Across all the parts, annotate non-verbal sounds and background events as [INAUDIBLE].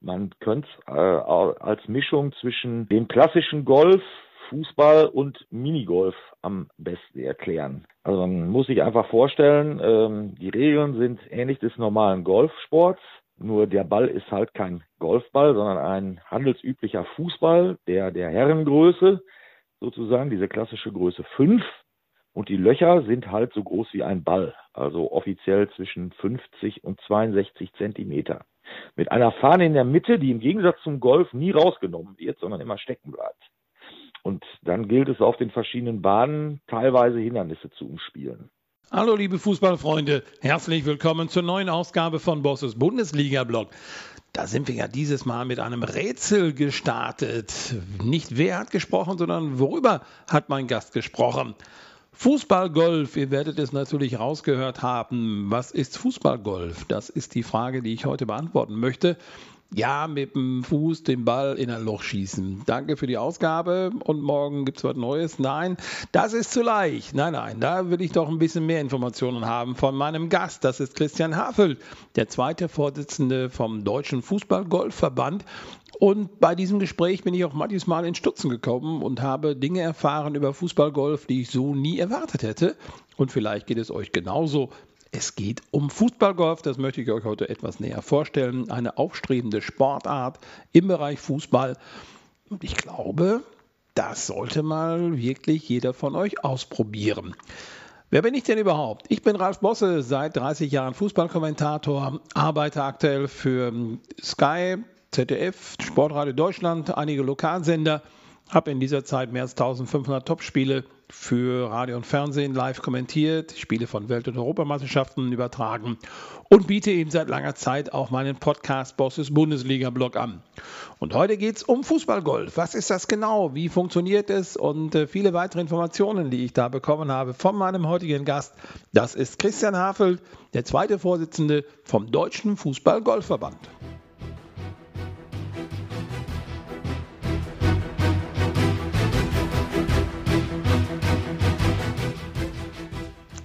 man könnte es äh, als Mischung zwischen dem klassischen Golf, Fußball und Minigolf am besten erklären. Also man muss sich einfach vorstellen, ähm, die Regeln sind ähnlich des normalen Golfsports. Nur der Ball ist halt kein Golfball, sondern ein handelsüblicher Fußball der, der Herrengröße, sozusagen, diese klassische Größe 5. Und die Löcher sind halt so groß wie ein Ball, also offiziell zwischen 50 und 62 Zentimeter. Mit einer Fahne in der Mitte, die im Gegensatz zum Golf nie rausgenommen wird, sondern immer stecken bleibt. Und dann gilt es auf den verschiedenen Bahnen teilweise Hindernisse zu umspielen. Hallo liebe Fußballfreunde, herzlich willkommen zur neuen Ausgabe von Bosses Bundesliga-Blog. Da sind wir ja dieses Mal mit einem Rätsel gestartet. Nicht wer hat gesprochen, sondern worüber hat mein Gast gesprochen. Fußballgolf, ihr werdet es natürlich rausgehört haben. Was ist Fußballgolf? Das ist die Frage, die ich heute beantworten möchte. Ja, mit dem Fuß den Ball in ein Loch schießen. Danke für die Ausgabe und morgen gibt es was Neues. Nein, das ist zu leicht. Nein, nein, da will ich doch ein bisschen mehr Informationen haben von meinem Gast. Das ist Christian Hafel, der zweite Vorsitzende vom Deutschen Fußball-Golfverband. Und bei diesem Gespräch bin ich auch manches Mal in Stutzen gekommen und habe Dinge erfahren über Fußballgolf, die ich so nie erwartet hätte. Und vielleicht geht es euch genauso. Es geht um Fußballgolf, das möchte ich euch heute etwas näher vorstellen. Eine aufstrebende Sportart im Bereich Fußball. Und ich glaube, das sollte mal wirklich jeder von euch ausprobieren. Wer bin ich denn überhaupt? Ich bin Ralf Bosse, seit 30 Jahren Fußballkommentator, arbeite aktuell für Sky, ZDF, Sportradio Deutschland, einige Lokalsender habe in dieser Zeit mehr als 1500 Topspiele für Radio und Fernsehen live kommentiert, Spiele von Welt- und Europameisterschaften übertragen und biete eben seit langer Zeit auch meinen Podcast Bosses Bundesliga-Blog an. Und heute geht es um Fußballgolf. Was ist das genau? Wie funktioniert es? Und äh, viele weitere Informationen, die ich da bekommen habe von meinem heutigen Gast. Das ist Christian Hafel, der zweite Vorsitzende vom Deutschen Fußball-Golfverband.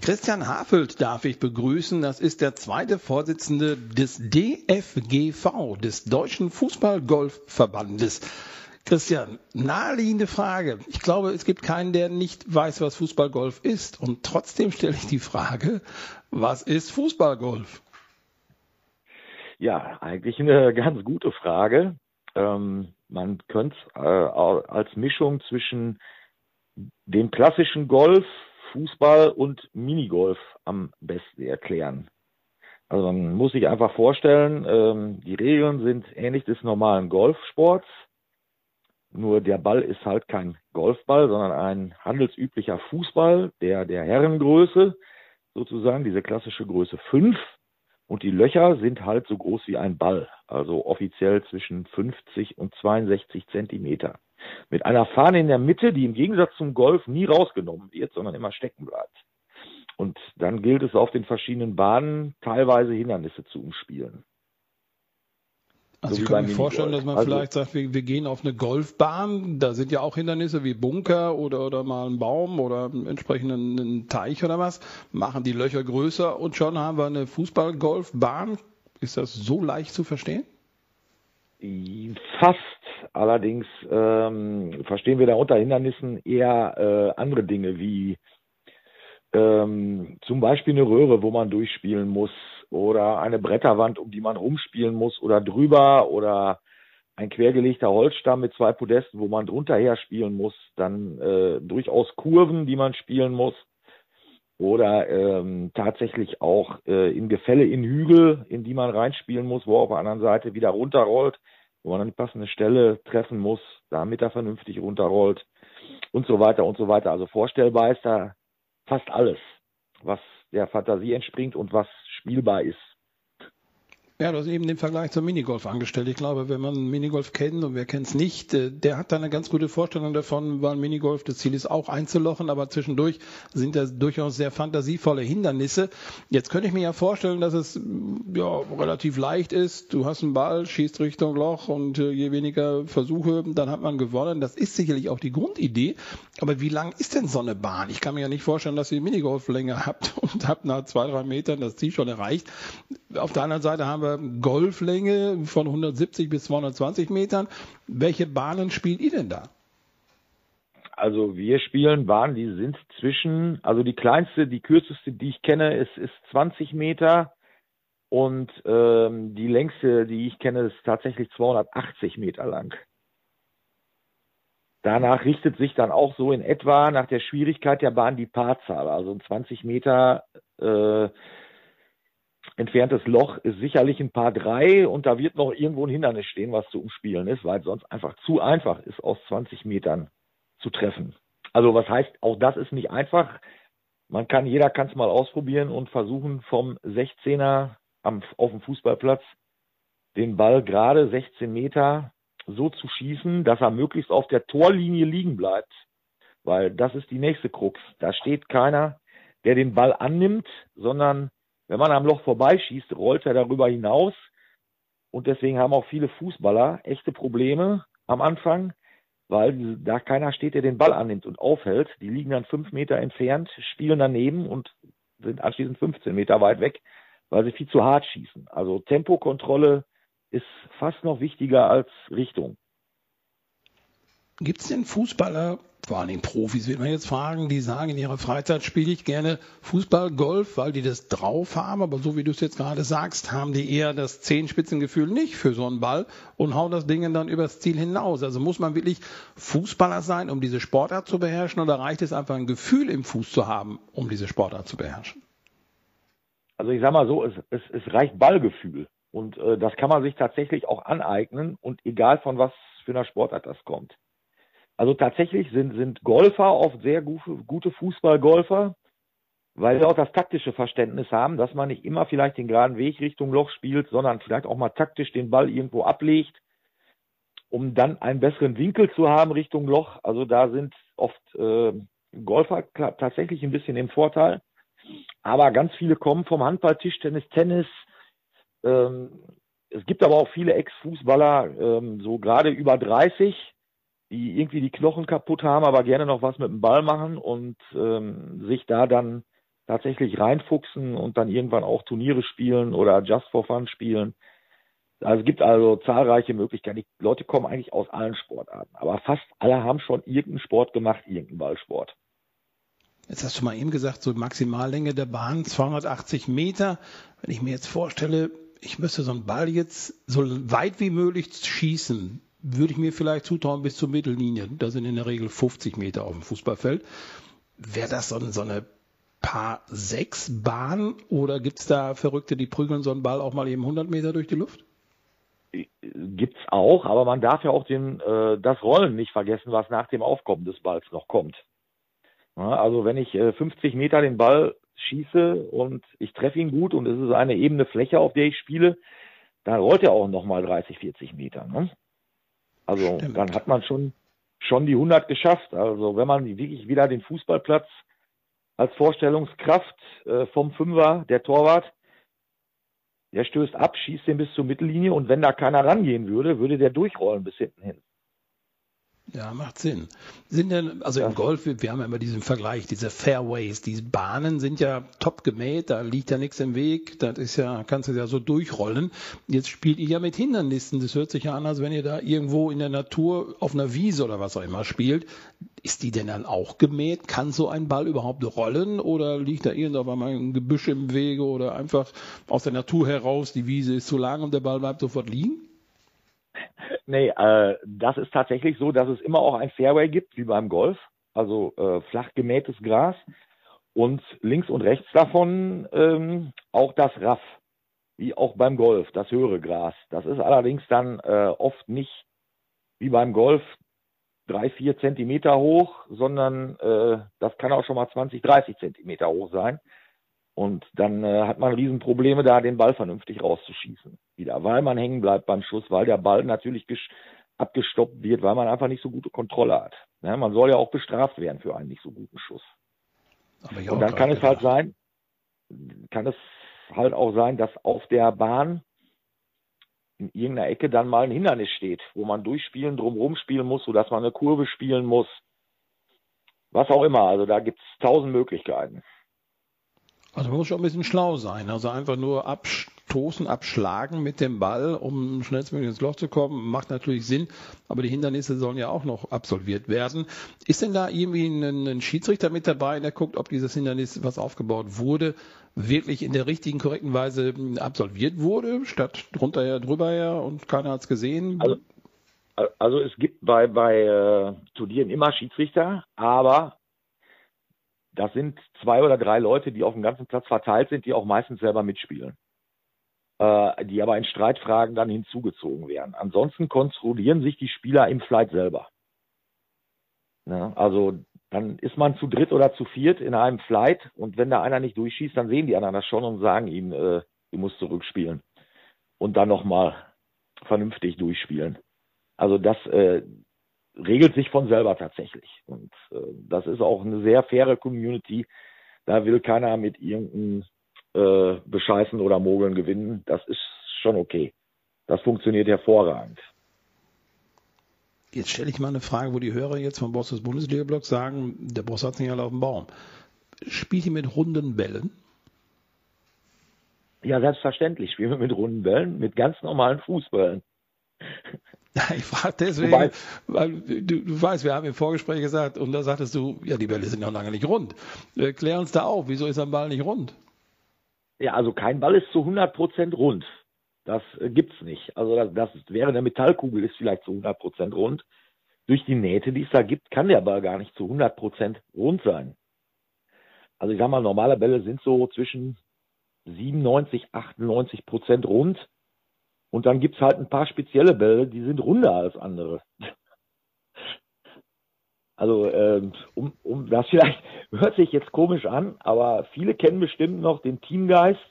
Christian Hafelt darf ich begrüßen. Das ist der zweite Vorsitzende des DFGV, des Deutschen Fußball-Golf-Verbandes. Christian, naheliegende Frage. Ich glaube, es gibt keinen, der nicht weiß, was Fußballgolf ist. Und trotzdem stelle ich die Frage, was ist Fußballgolf? Ja, eigentlich eine ganz gute Frage. Ähm, man könnte es äh, als Mischung zwischen dem klassischen Golf Fußball und Minigolf am besten erklären. Also man muss sich einfach vorstellen, ähm, die Regeln sind ähnlich des normalen Golfsports. Nur der Ball ist halt kein Golfball, sondern ein handelsüblicher Fußball der, der Herrengröße, sozusagen, diese klassische Größe 5. Und die Löcher sind halt so groß wie ein Ball, also offiziell zwischen 50 und 62 Zentimeter. Mit einer Fahne in der Mitte, die im Gegensatz zum Golf nie rausgenommen wird, sondern immer stecken bleibt. Und dann gilt es auf den verschiedenen Bahnen teilweise Hindernisse zu umspielen. Also so ich kann mir vorstellen, dass man also, vielleicht sagt, wir, wir, gehen auf eine Golfbahn, da sind ja auch Hindernisse wie Bunker oder, oder mal ein Baum oder entsprechend einen Teich oder was, machen die Löcher größer und schon haben wir eine Fußball-Golfbahn. Ist das so leicht zu verstehen? Fast. Allerdings ähm, verstehen wir da unter Hindernissen eher äh, andere Dinge wie ähm, zum Beispiel eine Röhre, wo man durchspielen muss oder eine Bretterwand, um die man rumspielen muss oder drüber oder ein quergelegter Holzstamm mit zwei Podesten, wo man drunter her spielen muss, dann äh, durchaus Kurven, die man spielen muss oder ähm, tatsächlich auch äh, in Gefälle in Hügel, in die man reinspielen muss, wo auf der anderen Seite wieder runterrollt, wo man dann die passende Stelle treffen muss, damit er vernünftig runterrollt und so weiter und so weiter. Also vorstellbar ist da fast alles, was der Fantasie entspringt und was spielbar ist. Ja, du hast eben den Vergleich zum Minigolf angestellt. Ich glaube, wenn man Minigolf kennt und wer kennt es nicht, äh, der hat da eine ganz gute Vorstellung davon, weil Minigolf das Ziel ist, auch einzulochen, aber zwischendurch sind das durchaus sehr fantasievolle Hindernisse. Jetzt könnte ich mir ja vorstellen, dass es ja relativ leicht ist. Du hast einen Ball, schießt Richtung Loch und äh, je weniger Versuche, dann hat man gewonnen. Das ist sicherlich auch die Grundidee. Aber wie lang ist denn so eine Bahn? Ich kann mir ja nicht vorstellen, dass ihr Minigolflänge [LAUGHS] habt und habt nach zwei, drei Metern das Ziel schon erreicht. Auf der anderen Seite haben wir aber Golflänge von 170 bis 220 Metern. Welche Bahnen spielt ihr denn da? Also wir spielen Bahnen, die sind zwischen, also die kleinste, die kürzeste, die ich kenne, ist, ist 20 Meter und ähm, die längste, die ich kenne, ist tatsächlich 280 Meter lang. Danach richtet sich dann auch so in etwa nach der Schwierigkeit der Bahn die Paarzahl. Also ein 20 Meter äh, entferntes Loch ist sicherlich ein Paar drei und da wird noch irgendwo ein Hindernis stehen, was zu umspielen ist, weil sonst einfach zu einfach ist, aus 20 Metern zu treffen. Also was heißt, auch das ist nicht einfach. Man kann, jeder kann es mal ausprobieren und versuchen vom 16er am, auf dem Fußballplatz den Ball gerade 16 Meter so zu schießen, dass er möglichst auf der Torlinie liegen bleibt. Weil das ist die nächste Krux. Da steht keiner, der den Ball annimmt, sondern wenn man am Loch vorbeischießt, rollt er darüber hinaus. Und deswegen haben auch viele Fußballer echte Probleme am Anfang, weil da keiner steht, der den Ball annimmt und aufhält. Die liegen dann fünf Meter entfernt, spielen daneben und sind anschließend 15 Meter weit weg, weil sie viel zu hart schießen. Also Tempokontrolle ist fast noch wichtiger als Richtung. Gibt es denn Fußballer, vor allem Profis, wird man jetzt fragen, die sagen, in ihrer Freizeit spiele ich gerne Fußball, Golf, weil die das drauf haben, aber so wie du es jetzt gerade sagst, haben die eher das Zehenspitzengefühl nicht für so einen Ball und hauen das Ding dann übers Ziel hinaus. Also muss man wirklich Fußballer sein, um diese Sportart zu beherrschen oder reicht es einfach ein Gefühl im Fuß zu haben, um diese Sportart zu beherrschen? Also ich sag mal so, es, es, es reicht Ballgefühl. Und äh, das kann man sich tatsächlich auch aneignen und egal von was für einer Sportart das kommt. Also tatsächlich sind, sind Golfer oft sehr gute, Fußballgolfer, weil sie auch das taktische Verständnis haben, dass man nicht immer vielleicht den geraden Weg Richtung Loch spielt, sondern vielleicht auch mal taktisch den Ball irgendwo ablegt, um dann einen besseren Winkel zu haben Richtung Loch. Also da sind oft äh, Golfer tatsächlich ein bisschen im Vorteil. Aber ganz viele kommen vom Handball, Tischtennis, Tennis, ähm, es gibt aber auch viele Ex-Fußballer, ähm, so gerade über 30, die irgendwie die Knochen kaputt haben, aber gerne noch was mit dem Ball machen und ähm, sich da dann tatsächlich reinfuchsen und dann irgendwann auch Turniere spielen oder Just for Fun spielen. Also es gibt also zahlreiche Möglichkeiten. Die Leute kommen eigentlich aus allen Sportarten, aber fast alle haben schon irgendeinen Sport gemacht, irgendeinen Ballsport. Jetzt hast du mal eben gesagt, so Maximallänge der Bahn 280 Meter. Wenn ich mir jetzt vorstelle, ich müsste so einen Ball jetzt so weit wie möglich schießen, würde ich mir vielleicht zutrauen bis zur Mittellinie. Da sind in der Regel 50 Meter auf dem Fußballfeld. Wäre das so, so eine Paar sechs Bahn oder gibt es da Verrückte, die prügeln so einen Ball auch mal eben 100 Meter durch die Luft? Gibt's auch, aber man darf ja auch den, äh, das Rollen nicht vergessen, was nach dem Aufkommen des Balls noch kommt. Ja, also wenn ich äh, 50 Meter den Ball schieße und ich treffe ihn gut und es ist eine ebene Fläche, auf der ich spiele, dann rollt er auch nochmal 30, 40 Meter. Ne? Also Stimmt. dann hat man schon, schon die 100 geschafft. Also wenn man wirklich wieder den Fußballplatz als Vorstellungskraft äh, vom Fünfer, der Torwart, der stößt ab, schießt den bis zur Mittellinie und wenn da keiner rangehen würde, würde der durchrollen bis hinten hin. Ja, macht Sinn. Sind denn, also ja. im Golf, wir haben ja immer diesen Vergleich, diese Fairways, die Bahnen sind ja top gemäht, da liegt ja nichts im Weg, das ist ja, kannst du ja so durchrollen. Jetzt spielt ihr ja mit Hindernissen, das hört sich ja an, als wenn ihr da irgendwo in der Natur auf einer Wiese oder was auch immer spielt. Ist die denn dann auch gemäht? Kann so ein Ball überhaupt rollen oder liegt da irgendwo einmal ein Gebüsch im Wege oder einfach aus der Natur heraus, die Wiese ist zu lang und der Ball bleibt sofort liegen? Nee, äh, das ist tatsächlich so, dass es immer auch ein Fairway gibt, wie beim Golf, also äh, flach gemähtes Gras und links und rechts davon ähm, auch das Raff, wie auch beim Golf, das höhere Gras. Das ist allerdings dann äh, oft nicht wie beim Golf drei, vier Zentimeter hoch, sondern äh, das kann auch schon mal 20, 30 Zentimeter hoch sein. Und dann äh, hat man Riesenprobleme, da den Ball vernünftig rauszuschießen. Wieder, weil man hängen bleibt beim Schuss, weil der Ball natürlich abgestoppt wird, weil man einfach nicht so gute Kontrolle hat. Ja, man soll ja auch bestraft werden für einen nicht so guten Schuss. Und dann kann es halt sein, kann es halt auch sein, dass auf der Bahn in irgendeiner Ecke dann mal ein Hindernis steht, wo man durchspielen, drumherum spielen muss, sodass man eine Kurve spielen muss. Was auch immer. Also da gibt es tausend Möglichkeiten. Also man muss schon ein bisschen schlau sein. Also einfach nur abstoßen, abschlagen mit dem Ball, um schnellstmöglich ins Loch zu kommen. Macht natürlich Sinn, aber die Hindernisse sollen ja auch noch absolviert werden. Ist denn da irgendwie ein, ein Schiedsrichter mit dabei, der guckt, ob dieses Hindernis, was aufgebaut wurde, wirklich in der richtigen, korrekten Weise absolviert wurde, statt drunter her, drüber her und keiner hat es gesehen? Also, also es gibt bei, bei äh, Turnieren immer Schiedsrichter, aber das sind zwei oder drei Leute, die auf dem ganzen Platz verteilt sind, die auch meistens selber mitspielen. Äh, die aber in Streitfragen dann hinzugezogen werden. Ansonsten kontrollieren sich die Spieler im Flight selber. Ne? Also dann ist man zu dritt oder zu viert in einem Flight und wenn da einer nicht durchschießt, dann sehen die anderen das schon und sagen ihm, äh, du musst zurückspielen. Und dann nochmal vernünftig durchspielen. Also das äh, regelt sich von selber tatsächlich. Und äh, das ist auch eine sehr faire Community. Da will keiner mit irgendeinem äh, Bescheißen oder Mogeln gewinnen. Das ist schon okay. Das funktioniert hervorragend. Jetzt stelle ich mal eine Frage, wo die Hörer jetzt vom Boss des Bundesliga-Blocks sagen, der Boss hat nicht alle auf dem Baum. Spielt ihr mit runden Bällen? Ja, selbstverständlich spielen wir mit runden Bällen, mit ganz normalen Fußballen. [LAUGHS] Ich frage deswegen, Wobei, weil du, du, weißt, wir haben im Vorgespräch gesagt, und da sagtest du, ja, die Bälle sind noch lange nicht rund. Klär uns da auf, wieso ist ein Ball nicht rund? Ja, also kein Ball ist zu 100 Prozent rund. Das äh, gibt's nicht. Also das, das wäre eine Metallkugel, ist vielleicht zu 100 Prozent rund. Durch die Nähte, die es da gibt, kann der Ball gar nicht zu 100 Prozent rund sein. Also ich sag mal, normale Bälle sind so zwischen 97, 98 Prozent rund. Und dann gibt's halt ein paar spezielle Bälle, die sind runder als andere. Also ähm, um, um das vielleicht hört sich jetzt komisch an, aber viele kennen bestimmt noch den Teamgeist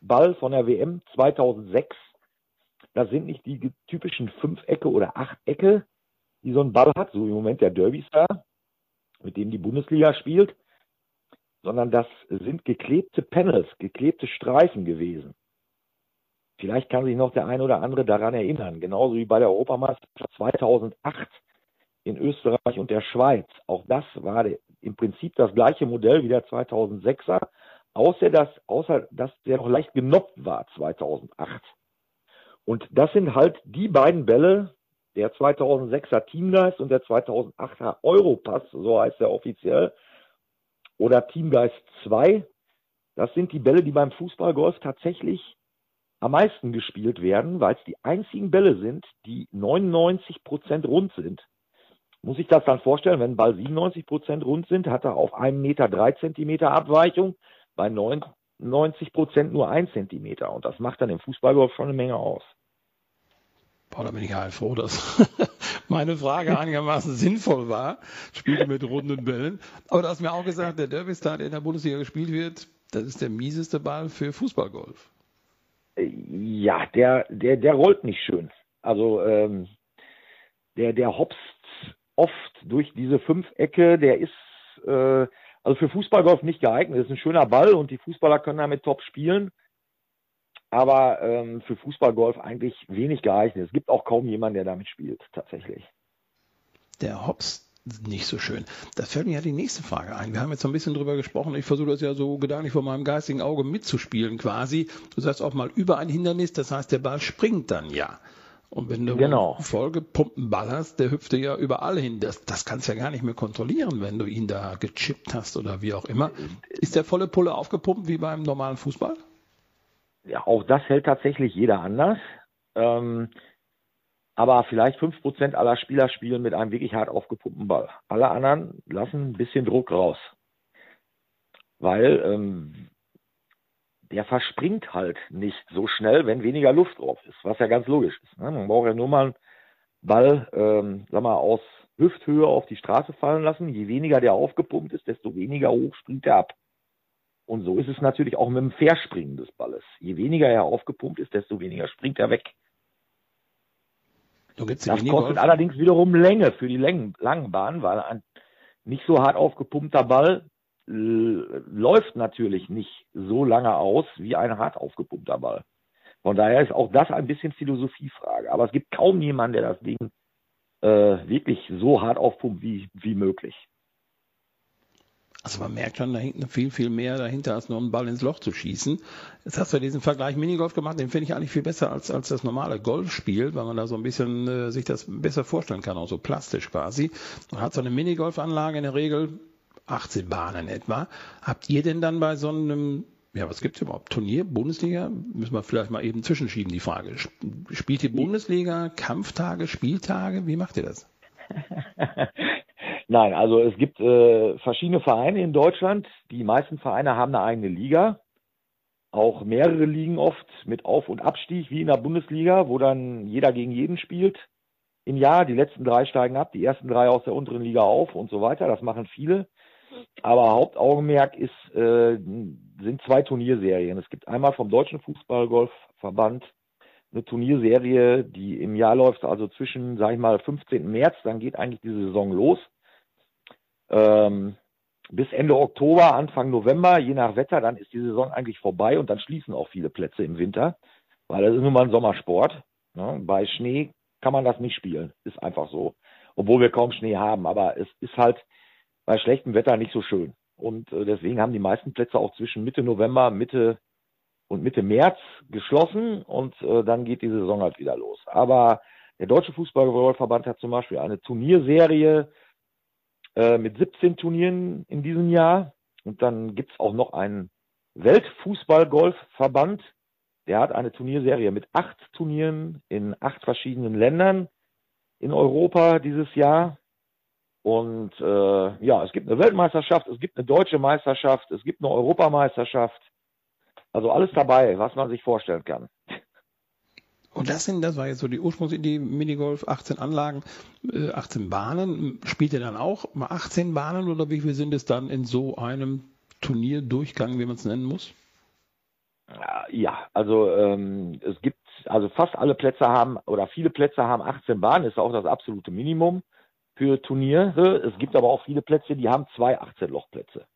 Ball von der WM 2006. Das sind nicht die typischen Fünfecke oder Achtecke, die so ein Ball hat, so im Moment der Derby Star, mit dem die Bundesliga spielt, sondern das sind geklebte Panels, geklebte Streifen gewesen. Vielleicht kann sich noch der ein oder andere daran erinnern, genauso wie bei der Europameisterschaft 2008 in Österreich und der Schweiz. Auch das war im Prinzip das gleiche Modell wie der 2006er, außer dass, außer dass der noch leicht genoppt war 2008. Und das sind halt die beiden Bälle, der 2006er Teamgeist und der 2008er Europass, so heißt er offiziell, oder Teamgeist 2. Das sind die Bälle, die beim Fußballgolf tatsächlich am meisten gespielt werden, weil es die einzigen Bälle sind, die 99 Prozent rund sind. Muss ich das dann vorstellen, wenn Ball 97 Prozent rund sind, hat er auf einem Meter drei Zentimeter Abweichung, bei 99 Prozent nur ein Zentimeter. Und das macht dann im Fußballgolf schon eine Menge aus. Boah, da bin ich ja froh, dass [LAUGHS] meine Frage einigermaßen [LAUGHS] sinnvoll war. Spiele mit runden Bällen. Aber du hast mir auch gesagt, der Derby-Star, der in der Bundesliga gespielt wird, das ist der mieseste Ball für Fußballgolf. Ja, der, der, der rollt nicht schön. Also ähm, der, der hopst oft durch diese Fünfecke, der ist äh, also für Fußballgolf nicht geeignet. Das ist ein schöner Ball und die Fußballer können damit top spielen. Aber ähm, für Fußballgolf eigentlich wenig geeignet. Es gibt auch kaum jemanden, der damit spielt, tatsächlich. Der Hops nicht so schön. Da fällt mir ja die nächste Frage ein. Wir haben jetzt so ein bisschen drüber gesprochen. Ich versuche das ja so gedanklich vor meinem geistigen Auge mitzuspielen quasi. Du sagst auch mal über ein Hindernis, das heißt, der Ball springt dann ja. Und wenn du genau. vollgepumpten Ball hast, der hüpft ja überall hin. Das, das kannst du ja gar nicht mehr kontrollieren, wenn du ihn da gechippt hast oder wie auch immer. Ist der volle Pulle aufgepumpt wie beim normalen Fußball? Ja, auch das hält tatsächlich jeder anders. Ähm, aber vielleicht fünf Prozent aller Spieler spielen mit einem wirklich hart aufgepumpten Ball. Alle anderen lassen ein bisschen Druck raus. Weil ähm, der verspringt halt nicht so schnell, wenn weniger Luft drauf ist, was ja ganz logisch ist. Ne? Man braucht ja nur mal einen Ball, ähm, sag mal, aus Hüfthöhe auf die Straße fallen lassen. Je weniger der aufgepumpt ist, desto weniger hoch springt er ab. Und so ist es natürlich auch mit dem Verspringen des Balles. Je weniger er aufgepumpt ist, desto weniger springt er weg. Das kostet allerdings wiederum Länge für die langen Bahnen, weil ein nicht so hart aufgepumpter Ball läuft natürlich nicht so lange aus wie ein hart aufgepumpter Ball. Von daher ist auch das ein bisschen Philosophiefrage. Aber es gibt kaum jemanden, der das Ding äh, wirklich so hart aufpumpt wie, wie möglich. Also man merkt schon, da hinten viel, viel mehr dahinter, als nur einen Ball ins Loch zu schießen. Jetzt hast du diesen Vergleich Minigolf gemacht, den finde ich eigentlich viel besser als, als das normale Golfspiel, weil man da so ein bisschen äh, sich das besser vorstellen kann, auch so plastisch quasi. Man hat so eine Minigolfanlage in der Regel 18 Bahnen etwa. Habt ihr denn dann bei so einem ja, was gibt's überhaupt? Turnier, Bundesliga? Müssen wir vielleicht mal eben zwischenschieben, die Frage. Spielt ihr Bundesliga, Kampftage, Spieltage? Wie macht ihr das? [LAUGHS] Nein, also es gibt äh, verschiedene Vereine in Deutschland. Die meisten Vereine haben eine eigene Liga. Auch mehrere Ligen oft mit Auf- und Abstieg, wie in der Bundesliga, wo dann jeder gegen jeden spielt im Jahr. Die letzten drei steigen ab, die ersten drei aus der unteren Liga auf und so weiter. Das machen viele. Aber Hauptaugenmerk ist, äh, sind zwei Turnierserien. Es gibt einmal vom Deutschen Fußballgolfverband eine Turnierserie, die im Jahr läuft, also zwischen, sag ich mal, 15. März, dann geht eigentlich die Saison los ähm, bis Ende Oktober, Anfang November, je nach Wetter, dann ist die Saison eigentlich vorbei und dann schließen auch viele Plätze im Winter, weil das ist nun mal ein Sommersport. Ne? Bei Schnee kann man das nicht spielen, ist einfach so. Obwohl wir kaum Schnee haben, aber es ist halt bei schlechtem Wetter nicht so schön. Und äh, deswegen haben die meisten Plätze auch zwischen Mitte November, Mitte und Mitte März geschlossen und äh, dann geht die Saison halt wieder los. Aber der Deutsche Fußballverband hat zum Beispiel eine Turnierserie äh, mit 17 Turnieren in diesem Jahr. Und dann gibt's auch noch einen Weltfußball-Golf-Verband. Der hat eine Turnierserie mit acht Turnieren in acht verschiedenen Ländern in Europa dieses Jahr. Und äh, ja, es gibt eine Weltmeisterschaft, es gibt eine deutsche Meisterschaft, es gibt eine Europameisterschaft. Also alles dabei, was man sich vorstellen kann. Und das sind, das war jetzt so die Ursprungsidee, Minigolf, 18 Anlagen, 18 äh, Bahnen. Spielt ihr dann auch mal 18 Bahnen oder wie viel sind es dann in so einem Turnierdurchgang, wie man es nennen muss? Ja, also ähm, es gibt, also fast alle Plätze haben oder viele Plätze haben 18 Bahnen, ist auch das absolute Minimum für Turniere. Es gibt aber auch viele Plätze, die haben zwei 18-Loch-Plätze.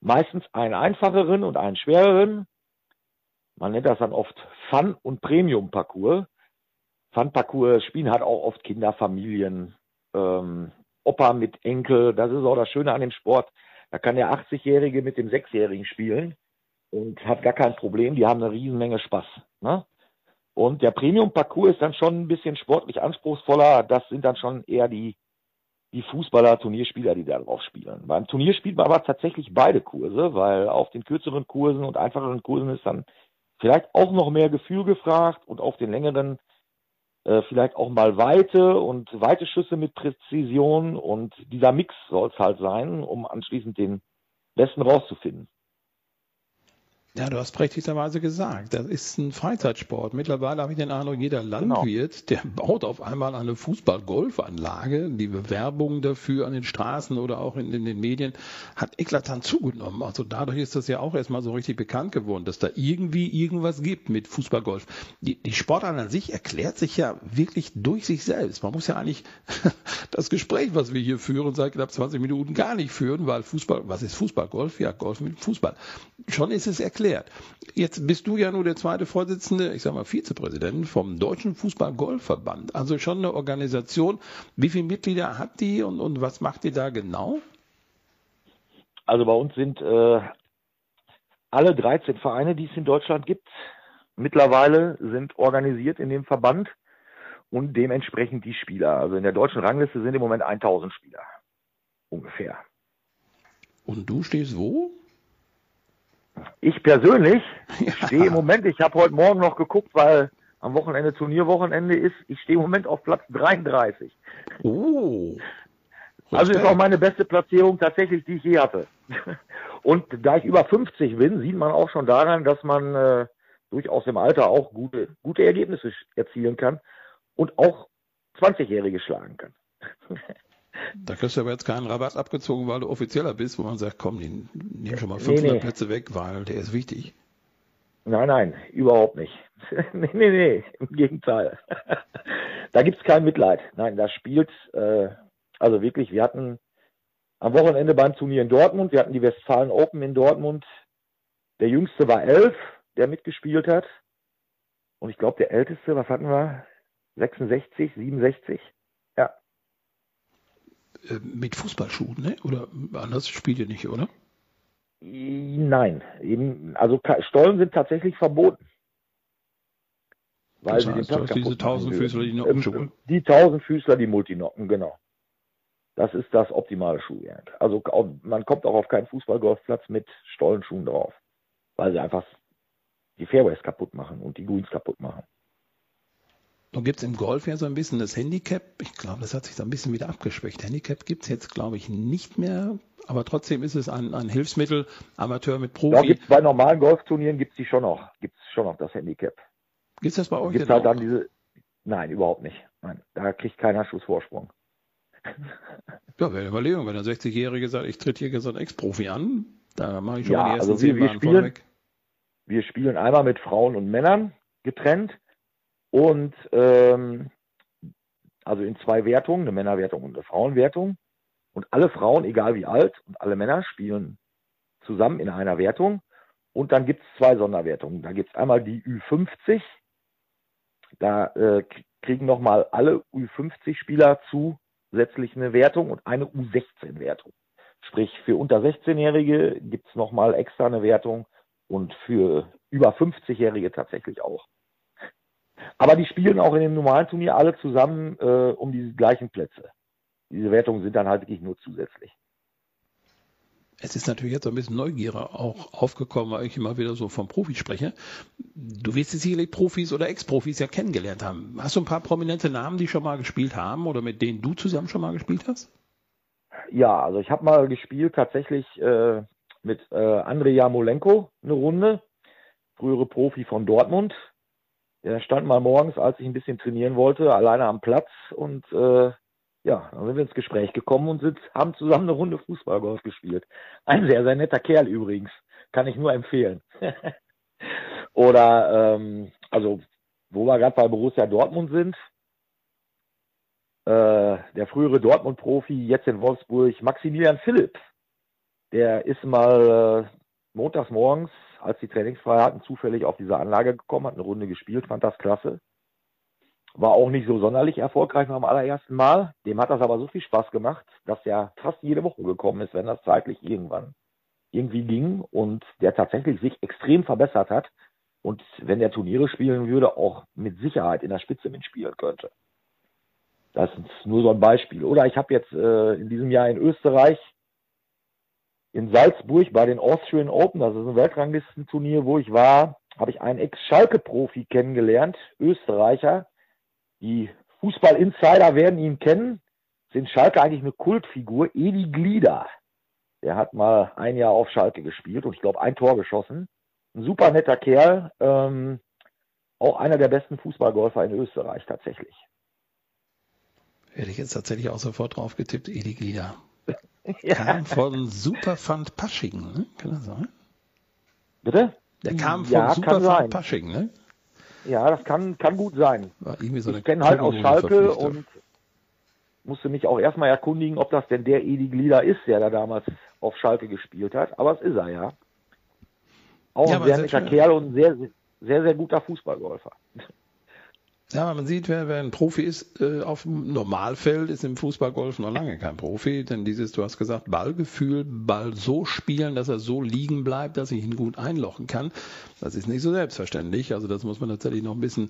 Meistens einen einfacheren und einen schwereren. Man nennt das dann oft Fun- und Premium-Parcours. Fun-Parcours spielen halt auch oft Kinder, Familien, ähm, Opa mit Enkel. Das ist auch das Schöne an dem Sport. Da kann der 80-Jährige mit dem 6-Jährigen spielen und hat gar kein Problem. Die haben eine Riesenmenge Spaß. Ne? Und der Premium-Parcours ist dann schon ein bisschen sportlich anspruchsvoller. Das sind dann schon eher die, die Fußballer, Turnierspieler, die da drauf spielen. Beim Turnier spielt man aber tatsächlich beide Kurse, weil auf den kürzeren Kursen und einfacheren Kursen ist dann vielleicht auch noch mehr Gefühl gefragt und auf den längeren äh, vielleicht auch mal Weite und weite Schüsse mit Präzision und dieser Mix soll es halt sein, um anschließend den besten rauszufinden. Ja, du hast prächtigerweise gesagt, das ist ein Freizeitsport. Mittlerweile habe ich den Eindruck, jeder genau. Landwirt, genau. der baut auf einmal eine Fußball-Golfanlage. Die Bewerbung dafür an den Straßen oder auch in, in, den Medien hat eklatant zugenommen. Also dadurch ist das ja auch erstmal so richtig bekannt geworden, dass da irgendwie irgendwas gibt mit Fußball-Golf. Die, die Sportart an sich erklärt sich ja wirklich durch sich selbst. Man muss ja eigentlich [LAUGHS] das Gespräch, was wir hier führen, seit knapp 20 Minuten gar nicht führen, weil Fußball, was ist Fußball-Golf? Ja, Golf mit Fußball. Schon ist es erklärt erklärt. Jetzt bist du ja nur der zweite Vorsitzende, ich sag mal Vizepräsident vom Deutschen Fußball-Golfverband. Also schon eine Organisation. Wie viele Mitglieder hat die und, und was macht die da genau? Also bei uns sind äh, alle 13 Vereine, die es in Deutschland gibt, mittlerweile sind organisiert in dem Verband und dementsprechend die Spieler. Also in der deutschen Rangliste sind im Moment 1000 Spieler. Ungefähr. Und du stehst wo? Ich persönlich [LAUGHS] ja. stehe im Moment, ich habe heute Morgen noch geguckt, weil am Wochenende Turnierwochenende ist, ich stehe im Moment auf Platz 33. Oh. Also ist auch meine beste Platzierung tatsächlich, die ich je hatte. [LAUGHS] Und da ich über 50 bin, sieht man auch schon daran, dass man äh, durchaus im Alter auch gute, gute Ergebnisse erzielen kann und auch 20-Jährige schlagen kann. [LAUGHS] Da kriegst du aber jetzt keinen Rabatt abgezogen, weil du offizieller bist, wo man sagt, komm, den, nimm schon mal 500 nee, nee. Plätze weg, weil der ist wichtig. Nein, nein, überhaupt nicht. [LAUGHS] nee, nee, nee, im Gegenteil. [LAUGHS] da gibt's kein Mitleid. Nein, da spielt, äh, also wirklich, wir hatten am Wochenende beim Turnier in Dortmund, wir hatten die Westfalen Open in Dortmund. Der jüngste war elf, der mitgespielt hat. Und ich glaube, der älteste, was hatten wir? 66, 67? Äh, mit Fußballschuhen, ne? Oder anders spielt ihr nicht, oder? Nein, eben, also Stollen sind tatsächlich verboten. Weil das heißt, sie den Platz diese Tausendfüßler, die Nockenschuhe. Ähm, die Tausendfüßler, die Multinocken, genau. Das ist das optimale Schuhwerk. Also man kommt auch auf keinen Fußballgolfplatz mit Stollenschuhen drauf, weil sie einfach die Fairways kaputt machen und die Greens kaputt machen. Nun gibt es im Golf ja so ein bisschen das Handicap. Ich glaube, das hat sich so ein bisschen wieder abgeschwächt. Handicap gibt es jetzt, glaube ich, nicht mehr. Aber trotzdem ist es ein, ein Hilfsmittel, Amateur mit Profi. Ja, gibt's bei normalen Golfturnieren gibt es schon noch. Gibt es schon noch das Handicap. Gibt es das bei euch? Gibt's halt dann diese, nein, überhaupt nicht. Nein, da kriegt keiner Schussvorsprung. Ja, wäre eine Überlegung, wenn der 60-Jährige sagt, ich tritt hier so einen Ex-Profi an, da mache ich schon ja, die ersten also wir, wir spielen, Wir spielen einmal mit Frauen und Männern getrennt und ähm, also in zwei Wertungen, eine Männerwertung und eine Frauenwertung. Und alle Frauen, egal wie alt, und alle Männer spielen zusammen in einer Wertung. Und dann gibt es zwei Sonderwertungen. Da gibt es einmal die Ü50. Da äh, kriegen nochmal alle Ü50-Spieler zusätzlich eine Wertung und eine U16-Wertung. Sprich, für unter 16-Jährige gibt es nochmal extra eine Wertung und für über 50-Jährige tatsächlich auch. Aber die spielen auch in dem normalen Turnier alle zusammen äh, um die gleichen Plätze. Diese Wertungen sind dann halt wirklich nur zusätzlich. Es ist natürlich jetzt ein bisschen Neugier auch aufgekommen, weil ich immer wieder so vom Profi spreche. Du wirst jetzt sicherlich Profis oder Ex-Profis ja kennengelernt haben. Hast du ein paar prominente Namen, die schon mal gespielt haben oder mit denen du zusammen schon mal gespielt hast? Ja, also ich habe mal gespielt tatsächlich äh, mit äh, Andrei Jamolenko eine Runde, frühere Profi von Dortmund. Der stand mal morgens, als ich ein bisschen trainieren wollte, alleine am Platz und äh, ja, dann sind wir ins Gespräch gekommen und sind, haben zusammen eine Runde Fußballgolf gespielt. Ein sehr, sehr netter Kerl übrigens. Kann ich nur empfehlen. [LAUGHS] Oder, ähm, also, wo wir gerade bei Borussia Dortmund sind, äh, der frühere Dortmund-Profi, jetzt in Wolfsburg, Maximilian Philipp, der ist mal äh, montags morgens als die trainingsfrei hatten, zufällig auf diese Anlage gekommen, hat eine Runde gespielt, fand das klasse. War auch nicht so sonderlich erfolgreich beim allerersten Mal. Dem hat das aber so viel Spaß gemacht, dass er fast jede Woche gekommen ist, wenn das zeitlich irgendwann irgendwie ging und der tatsächlich sich extrem verbessert hat und wenn der Turniere spielen würde, auch mit Sicherheit in der Spitze mitspielen könnte. Das ist nur so ein Beispiel. Oder ich habe jetzt äh, in diesem Jahr in Österreich in Salzburg bei den Austrian Open, das ist ein Weltranglistenturnier, wo ich war, habe ich einen Ex-Schalke-Profi kennengelernt, Österreicher. Die Fußball-Insider werden ihn kennen. Sind Schalke eigentlich eine Kultfigur? Edi Glieder. Der hat mal ein Jahr auf Schalke gespielt und ich glaube ein Tor geschossen. Ein super netter Kerl. Ähm, auch einer der besten Fußballgolfer in Österreich tatsächlich. Hätte ich jetzt tatsächlich auch sofort drauf getippt, Edi Glieder. [LAUGHS] ja. Kam von Superfund Pasching, ne? Kann das sein? Bitte? Der kam von ja, Superfund Pasching, ne? Ja, das kann, kann gut sein. War irgendwie so ich kenne halt aus Schalke und musste mich auch erstmal erkundigen, ob das denn der Edi Glieder ist, der da damals auf Schalke gespielt hat. Aber es ist er ja. Auch ja, ein sehr netter Kerl und ein sehr, sehr, sehr guter Fußballgolfer. Ja, man sieht, wer, wer ein Profi ist äh, auf dem Normalfeld, ist im Fußballgolf noch lange kein Profi, denn dieses, du hast gesagt, Ballgefühl, Ball so spielen, dass er so liegen bleibt, dass ich ihn gut einlochen kann, das ist nicht so selbstverständlich. Also das muss man tatsächlich noch ein bisschen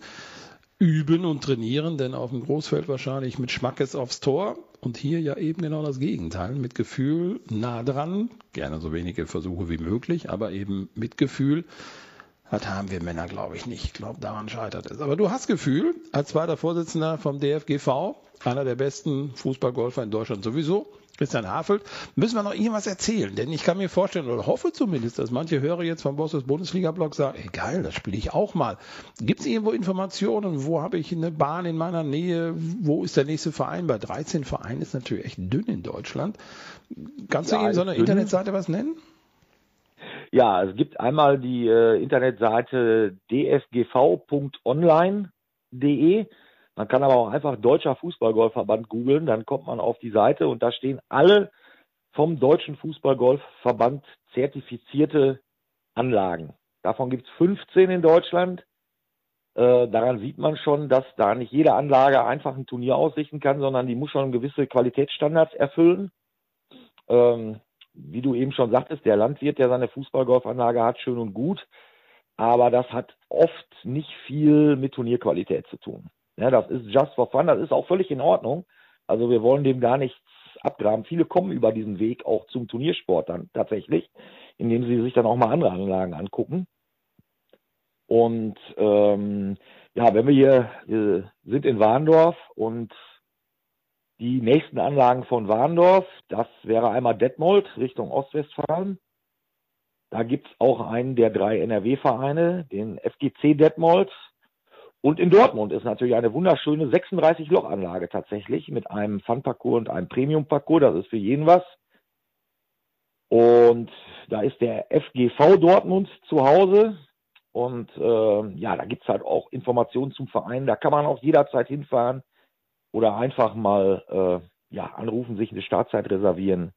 üben und trainieren, denn auf dem Großfeld wahrscheinlich mit Schmackes aufs Tor und hier ja eben genau das Gegenteil, mit Gefühl nah dran, gerne so wenige Versuche wie möglich, aber eben mit Gefühl das haben wir Männer, glaube ich, nicht. Ich glaube, daran scheitert es. Aber du hast Gefühl, als zweiter Vorsitzender vom DFGV, einer der besten Fußballgolfer in Deutschland sowieso, Christian Hafelt, müssen wir noch irgendwas erzählen. Denn ich kann mir vorstellen, oder hoffe zumindest, dass manche Hörer jetzt vom Boss des Bundesliga-Blog sagen, ey geil, das spiele ich auch mal. Gibt es irgendwo Informationen? Wo habe ich eine Bahn in meiner Nähe? Wo ist der nächste Verein? Bei 13 Vereinen ist natürlich echt dünn in Deutschland. Kannst ja, du eben so eine Internetseite was nennen? Ja, es gibt einmal die äh, Internetseite dsgv.online.de. Man kann aber auch einfach Deutscher Fußballgolfverband googeln, dann kommt man auf die Seite und da stehen alle vom Deutschen Fußballgolfverband zertifizierte Anlagen. Davon gibt es 15 in Deutschland. Äh, daran sieht man schon, dass da nicht jede Anlage einfach ein Turnier ausrichten kann, sondern die muss schon gewisse Qualitätsstandards erfüllen. Ähm, wie du eben schon sagtest, der Landwirt, der seine Fußballgolfanlage hat, schön und gut. Aber das hat oft nicht viel mit Turnierqualität zu tun. Ja, das ist just for fun, das ist auch völlig in Ordnung. Also wir wollen dem gar nichts abgraben. Viele kommen über diesen Weg auch zum Turniersport dann tatsächlich, indem sie sich dann auch mal andere Anlagen angucken. Und ähm, ja, wenn wir hier wir sind in Warndorf und die nächsten Anlagen von Warndorf, das wäre einmal Detmold Richtung Ostwestfalen. Da gibt's auch einen der drei NRW-Vereine, den FGC Detmold. Und in Dortmund ist natürlich eine wunderschöne 36-Loch-Anlage tatsächlich mit einem Fun-Parcours und einem Premium-Parcours. Das ist für jeden was. Und da ist der FGV Dortmund zu Hause. Und äh, ja, da gibt's halt auch Informationen zum Verein. Da kann man auch jederzeit hinfahren oder einfach mal äh, ja, anrufen, sich eine Startzeit reservieren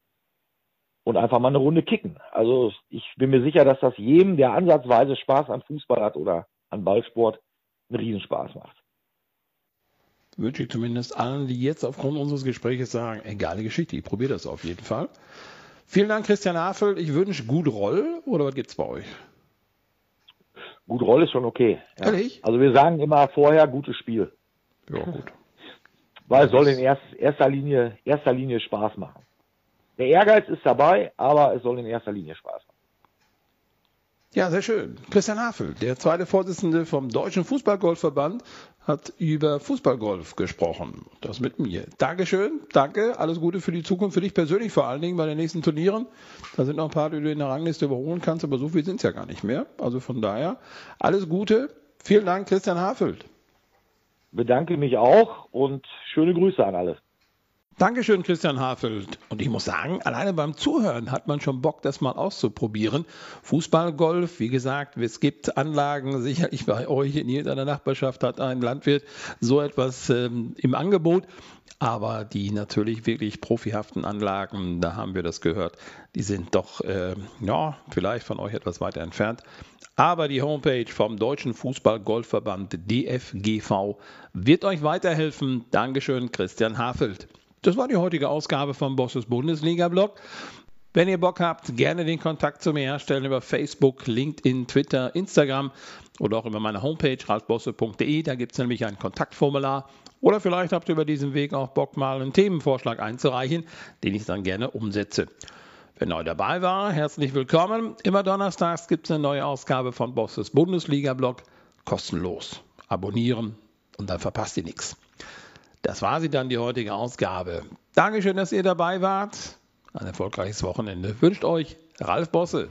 und einfach mal eine Runde kicken. Also ich bin mir sicher, dass das jedem, der ansatzweise Spaß an Fußball hat oder an Ballsport, einen Riesenspaß macht. Wünsche ich zumindest allen, die jetzt aufgrund unseres Gesprächs sagen, egal Geschichte, ich probiere das auf jeden Fall. Vielen Dank, Christian Hafel. Ich wünsche gut Roll oder was gibt's bei euch? Gut Roll ist schon okay. Ja. Ehrlich? Also wir sagen immer vorher gutes Spiel. Ja, gut. Weil es soll in erster Linie, erster Linie Spaß machen. Der Ehrgeiz ist dabei, aber es soll in erster Linie Spaß machen. Ja, sehr schön. Christian Hafel, der zweite Vorsitzende vom Deutschen Fußballgolfverband, hat über Fußballgolf gesprochen. Das mit mir. Dankeschön, danke, alles Gute für die Zukunft, für dich persönlich vor allen Dingen bei den nächsten Turnieren. Da sind noch ein paar, die du in der Rangliste überholen kannst, aber so viel sind es ja gar nicht mehr. Also von daher, alles Gute. Vielen Dank, Christian Hafelt. Bedanke mich auch und schöne Grüße an alle. Dankeschön, Christian Hafeld. Und ich muss sagen, alleine beim Zuhören hat man schon Bock, das mal auszuprobieren. Fußball, Golf, wie gesagt, es gibt Anlagen, sicherlich bei euch in jeder Nachbarschaft hat ein Landwirt so etwas ähm, im Angebot. Aber die natürlich wirklich profihaften Anlagen, da haben wir das gehört, die sind doch, äh, ja, vielleicht von euch etwas weiter entfernt. Aber die Homepage vom Deutschen Fußball-Golfverband DFGV wird euch weiterhelfen. Dankeschön, Christian Hafeld. Das war die heutige Ausgabe vom Bosses Bundesliga-Blog. Wenn ihr Bock habt, gerne den Kontakt zu mir herstellen über Facebook, LinkedIn, Twitter, Instagram oder auch über meine Homepage ralfbosse.de. Da gibt es nämlich ein Kontaktformular. Oder vielleicht habt ihr über diesen Weg auch Bock, mal einen Themenvorschlag einzureichen, den ich dann gerne umsetze. Wer neu dabei war, herzlich willkommen. Immer donnerstags gibt es eine neue Ausgabe von Bosses Bundesliga-Blog. Kostenlos. Abonnieren und dann verpasst ihr nichts. Das war sie dann, die heutige Ausgabe. Dankeschön, dass ihr dabei wart. Ein erfolgreiches Wochenende wünscht euch Ralf Bosse.